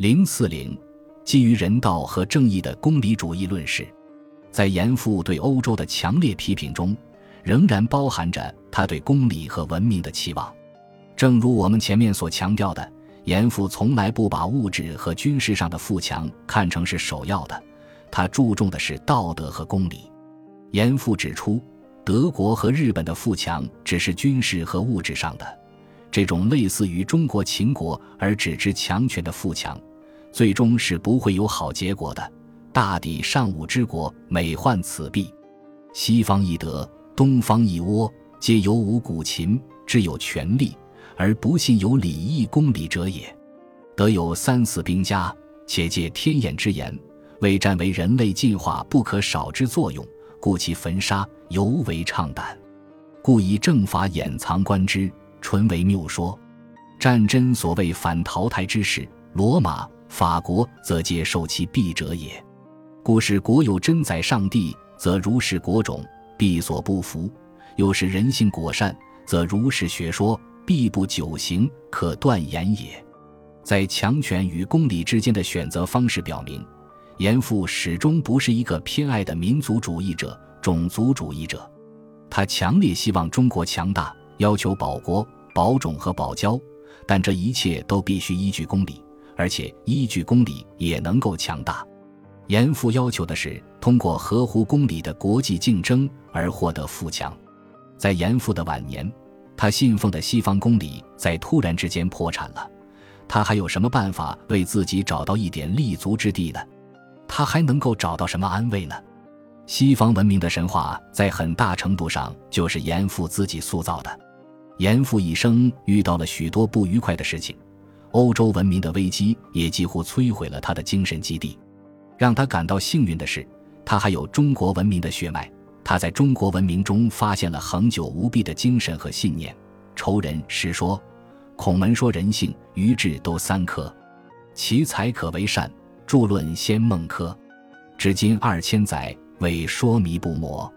零四零，基于人道和正义的公理主义论事，在严复对欧洲的强烈批评中，仍然包含着他对公理和文明的期望。正如我们前面所强调的，严复从来不把物质和军事上的富强看成是首要的，他注重的是道德和公理。严复指出，德国和日本的富强只是军事和物质上的，这种类似于中国秦国而只知强权的富强。最终是不会有好结果的。大抵上武之国，每患此弊。西方一德，东方一窝，皆有五古琴，之有权力，而不信有礼义公理者也。得有三四兵家，且借天眼之言，为战为人类进化不可少之作用，故其焚杀尤为畅胆。故以正法掩藏观之，纯为谬说。战争所谓反淘汰之事，罗马。法国则皆受其弊者也，故是国有真宰上帝，则如是国种必所不服；又是人性果善，则如是学说必不久行，可断言也。在强权与公理之间的选择方式，表明严复始终不是一个偏爱的民族主义者、种族主义者。他强烈希望中国强大，要求保国、保种和保交，但这一切都必须依据公理。而且依据公理也能够强大。严复要求的是通过合乎公理的国际竞争而获得富强。在严复的晚年，他信奉的西方公理在突然之间破产了，他还有什么办法为自己找到一点立足之地呢？他还能够找到什么安慰呢？西方文明的神话在很大程度上就是严复自己塑造的。严复一生遇到了许多不愉快的事情。欧洲文明的危机也几乎摧毁了他的精神基地。让他感到幸运的是，他还有中国文明的血脉。他在中国文明中发现了恒久无弊的精神和信念。仇人是说，孔门说人性、愚智都三科，其才可为善。著论先孟轲，至今二千载，未说迷不磨。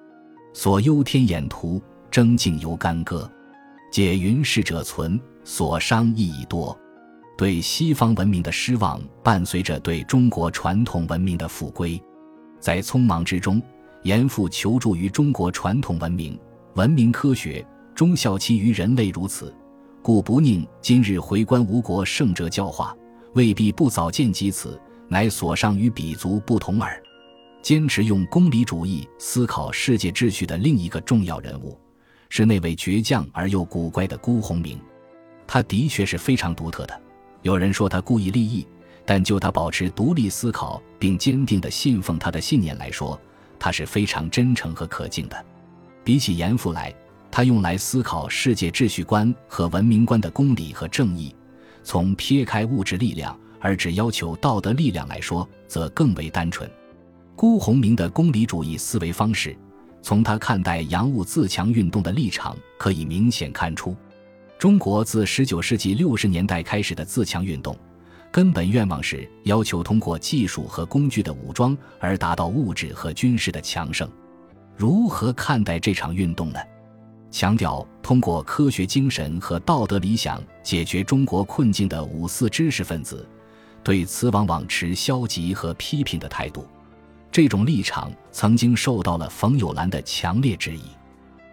所忧天眼图，争竞犹干戈。解云世者存，所伤亦已多。对西方文明的失望，伴随着对中国传统文明的复归。在匆忙之中，严复求助于中国传统文明、文明科学，忠孝其于人类如此，故不宁今日回观吴国圣哲教化，未必不早见及此，乃所上与彼族不同耳。坚持用公理主义思考世界秩序的另一个重要人物，是那位倔强而又古怪的辜鸿铭。他的确是非常独特的。有人说他故意立异，但就他保持独立思考并坚定地信奉他的信念来说，他是非常真诚和可敬的。比起严复来，他用来思考世界秩序观和文明观的公理和正义，从撇开物质力量而只要求道德力量来说，则更为单纯。辜鸿铭的公理主义思维方式，从他看待洋务自强运动的立场可以明显看出。中国自十九世纪六十年代开始的自强运动，根本愿望是要求通过技术和工具的武装而达到物质和军事的强盛。如何看待这场运动呢？强调通过科学精神和道德理想解决中国困境的五四知识分子，对此往往持消极和批评的态度。这种立场曾经受到了冯友兰的强烈质疑。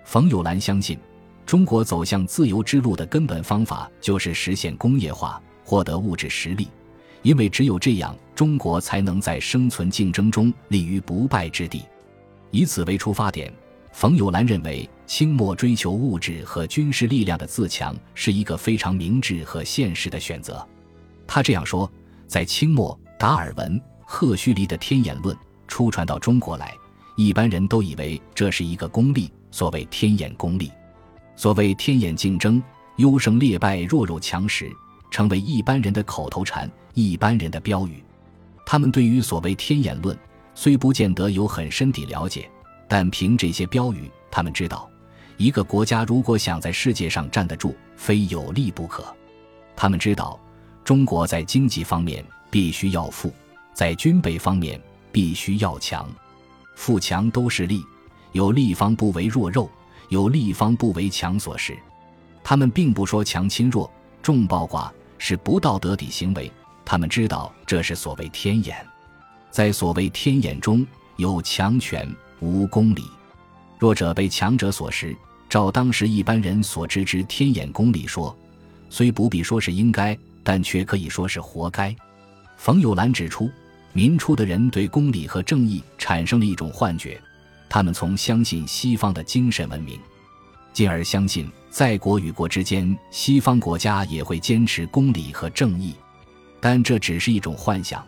冯友兰相信。中国走向自由之路的根本方法就是实现工业化，获得物质实力，因为只有这样，中国才能在生存竞争中立于不败之地。以此为出发点，冯友兰认为，清末追求物质和军事力量的自强是一个非常明智和现实的选择。他这样说：在清末，达尔文、赫胥黎的天演论初传到中国来，一般人都以为这是一个功利，所谓天演功利。所谓天眼竞争，优胜劣败，弱肉强食，成为一般人的口头禅，一般人的标语。他们对于所谓天眼论，虽不见得有很深底了解，但凭这些标语，他们知道，一个国家如果想在世界上站得住，非有利不可。他们知道，中国在经济方面必须要富，在军备方面必须要强，富强都是利，有利方不为弱肉。有利方不为强所使，他们并不说强侵弱、重暴寡是不道德的行为，他们知道这是所谓天眼，在所谓天眼中有强权无公理。弱者被强者所食，照当时一般人所知之天眼公理说，虽不必说是应该，但却可以说是活该。冯友兰指出，民初的人对公理和正义产生了一种幻觉，他们从相信西方的精神文明，进而相信在国与国之间，西方国家也会坚持公理和正义。但这只是一种幻想，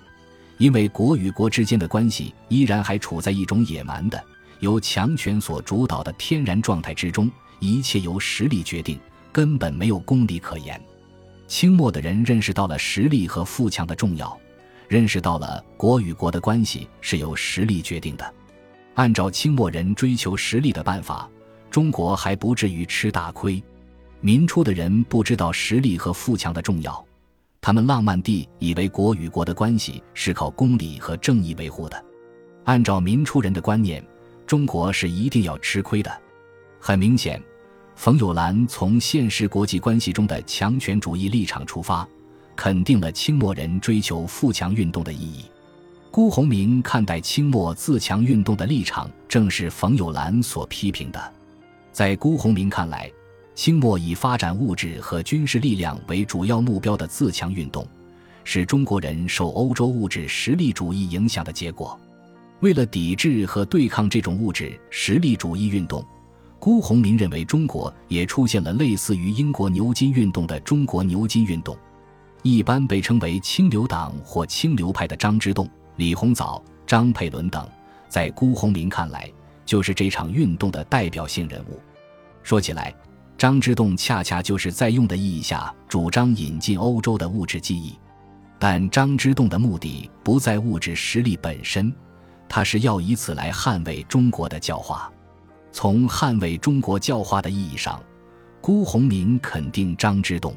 因为国与国之间的关系依然还处在一种野蛮的、由强权所主导的天然状态之中，一切由实力决定，根本没有公理可言。清末的人认识到了实力和富强的重要，认识到了国与国的关系是由实力决定的。按照清末人追求实力的办法，中国还不至于吃大亏。民初的人不知道实力和富强的重要。他们浪漫地以为国与国的关系是靠公理和正义维护的，按照民初人的观念，中国是一定要吃亏的。很明显，冯友兰从现实国际关系中的强权主义立场出发，肯定了清末人追求富强运动的意义。辜鸿铭看待清末自强运动的立场，正是冯友兰所批评的。在辜鸿铭看来，清末以发展物质和军事力量为主要目标的自强运动，是中国人受欧洲物质实力主义影响的结果。为了抵制和对抗这种物质实力主义运动，辜鸿铭认为中国也出现了类似于英国牛津运动的中国牛津运动。一般被称为清流党或清流派的张之洞、李鸿藻、张佩纶等，在辜鸿铭看来，就是这场运动的代表性人物。说起来，张之洞恰恰就是在用的意义下主张引进欧洲的物质记忆，但张之洞的目的不在物质实力本身，他是要以此来捍卫中国的教化。从捍卫中国教化的意义上，辜鸿铭肯定张之洞，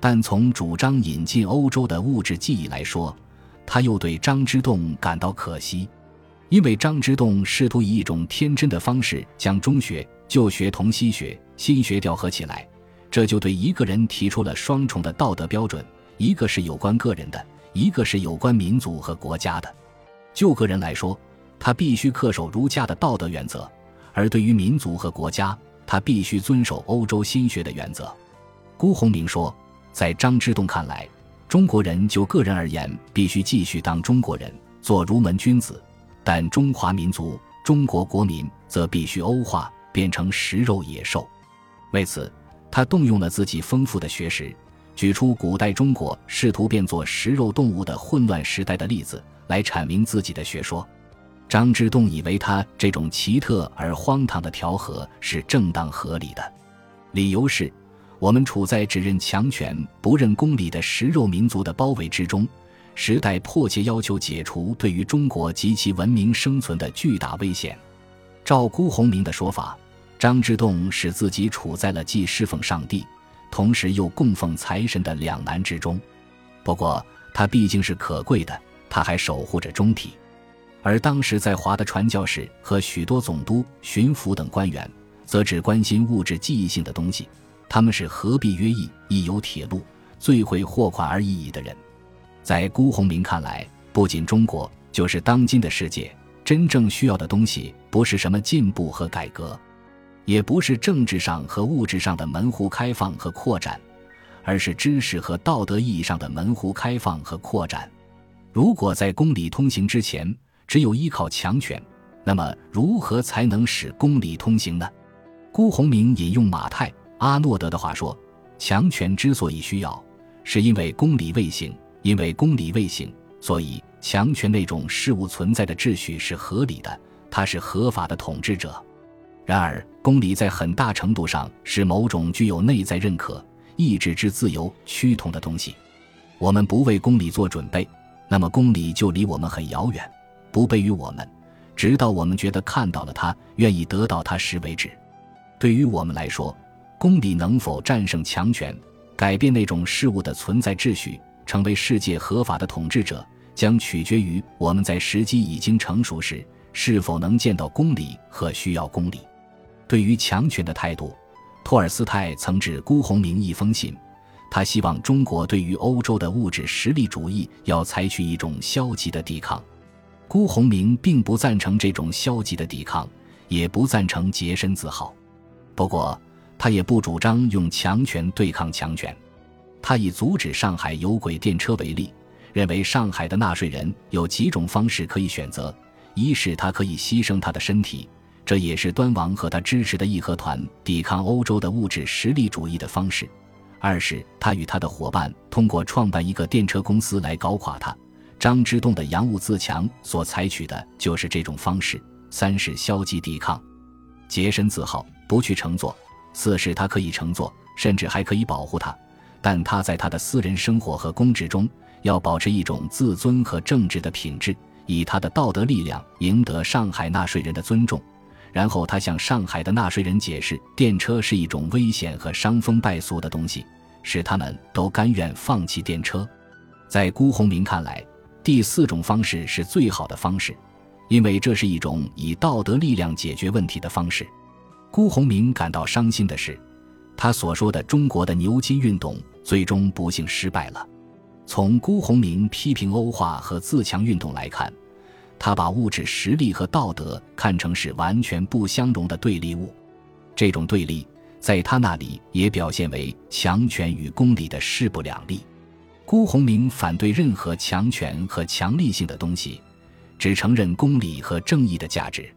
但从主张引进欧洲的物质记忆来说，他又对张之洞感到可惜，因为张之洞试图以一种天真的方式将中学、旧学同西学。新学调和起来，这就对一个人提出了双重的道德标准：一个是有关个人的，一个是有关民族和国家的。就个人来说，他必须恪守儒家的道德原则；而对于民族和国家，他必须遵守欧洲心学的原则。辜鸿铭说，在张之洞看来，中国人就个人而言，必须继续当中国人，做儒门君子；但中华民族、中国国民则必须欧化，变成食肉野兽。为此，他动用了自己丰富的学识，举出古代中国试图变作食肉动物的混乱时代的例子，来阐明自己的学说。张之洞以为他这种奇特而荒唐的调和是正当合理的，理由是：我们处在只认强权不认公理的食肉民族的包围之中，时代迫切要求解除对于中国及其文明生存的巨大危险。照辜鸿铭的说法。张之洞使自己处在了既侍奉上帝，同时又供奉财神的两难之中。不过，他毕竟是可贵的，他还守护着中体。而当时在华的传教士和许多总督、巡抚等官员，则只关心物质记忆性的东西。他们是何必约议，亦有铁路，最会货款而已矣的人。在辜鸿铭看来，不仅中国，就是当今的世界，真正需要的东西，不是什么进步和改革。也不是政治上和物质上的门户开放和扩展，而是知识和道德意义上的门户开放和扩展。如果在公理通行之前只有依靠强权，那么如何才能使公理通行呢？辜鸿铭引用马太、阿诺德的话说：“强权之所以需要，是因为公理未行；因为公理未行，所以强权那种事物存在的秩序是合理的，它是合法的统治者。”然而，公理在很大程度上是某种具有内在认可、意志之自由趋同的东西。我们不为公理做准备，那么公理就离我们很遥远，不备于我们，直到我们觉得看到了它，愿意得到它时为止。对于我们来说，公理能否战胜强权，改变那种事物的存在秩序，成为世界合法的统治者，将取决于我们在时机已经成熟时，是否能见到公理和需要公理。对于强权的态度，托尔斯泰曾致辜鸿铭一封信，他希望中国对于欧洲的物质实力主义要采取一种消极的抵抗。辜鸿铭并不赞成这种消极的抵抗，也不赞成洁身自好。不过，他也不主张用强权对抗强权。他以阻止上海有轨电车为例，认为上海的纳税人有几种方式可以选择：一是他可以牺牲他的身体，这也是端王和他支持的义和团抵抗欧洲的物质实力主义的方式；二是他与他的伙伴通过创办一个电车公司来搞垮他。张之洞的洋务自强所采取的就是这种方式。三是消极抵抗，洁身自好，不去乘坐；四是他可以乘坐，甚至还可以保护他，但他在他的私人生活和公职中要保持一种自尊和正直的品质，以他的道德力量赢得上海纳税人的尊重。然后他向上海的纳税人解释，电车是一种危险和伤风败俗的东西，使他们都甘愿放弃电车。在辜鸿铭看来，第四种方式是最好的方式，因为这是一种以道德力量解决问题的方式。辜鸿铭感到伤心的是，他所说的中国的牛津运动最终不幸失败了。从辜鸿铭批评欧化和自强运动来看，他把物质实力和道德看成是完全不相容的对立物。这种对立在他那里也表现为强权与公理的势不两立。辜鸿铭反对任何强权和强力性的东西，只承认公理和正义的价值。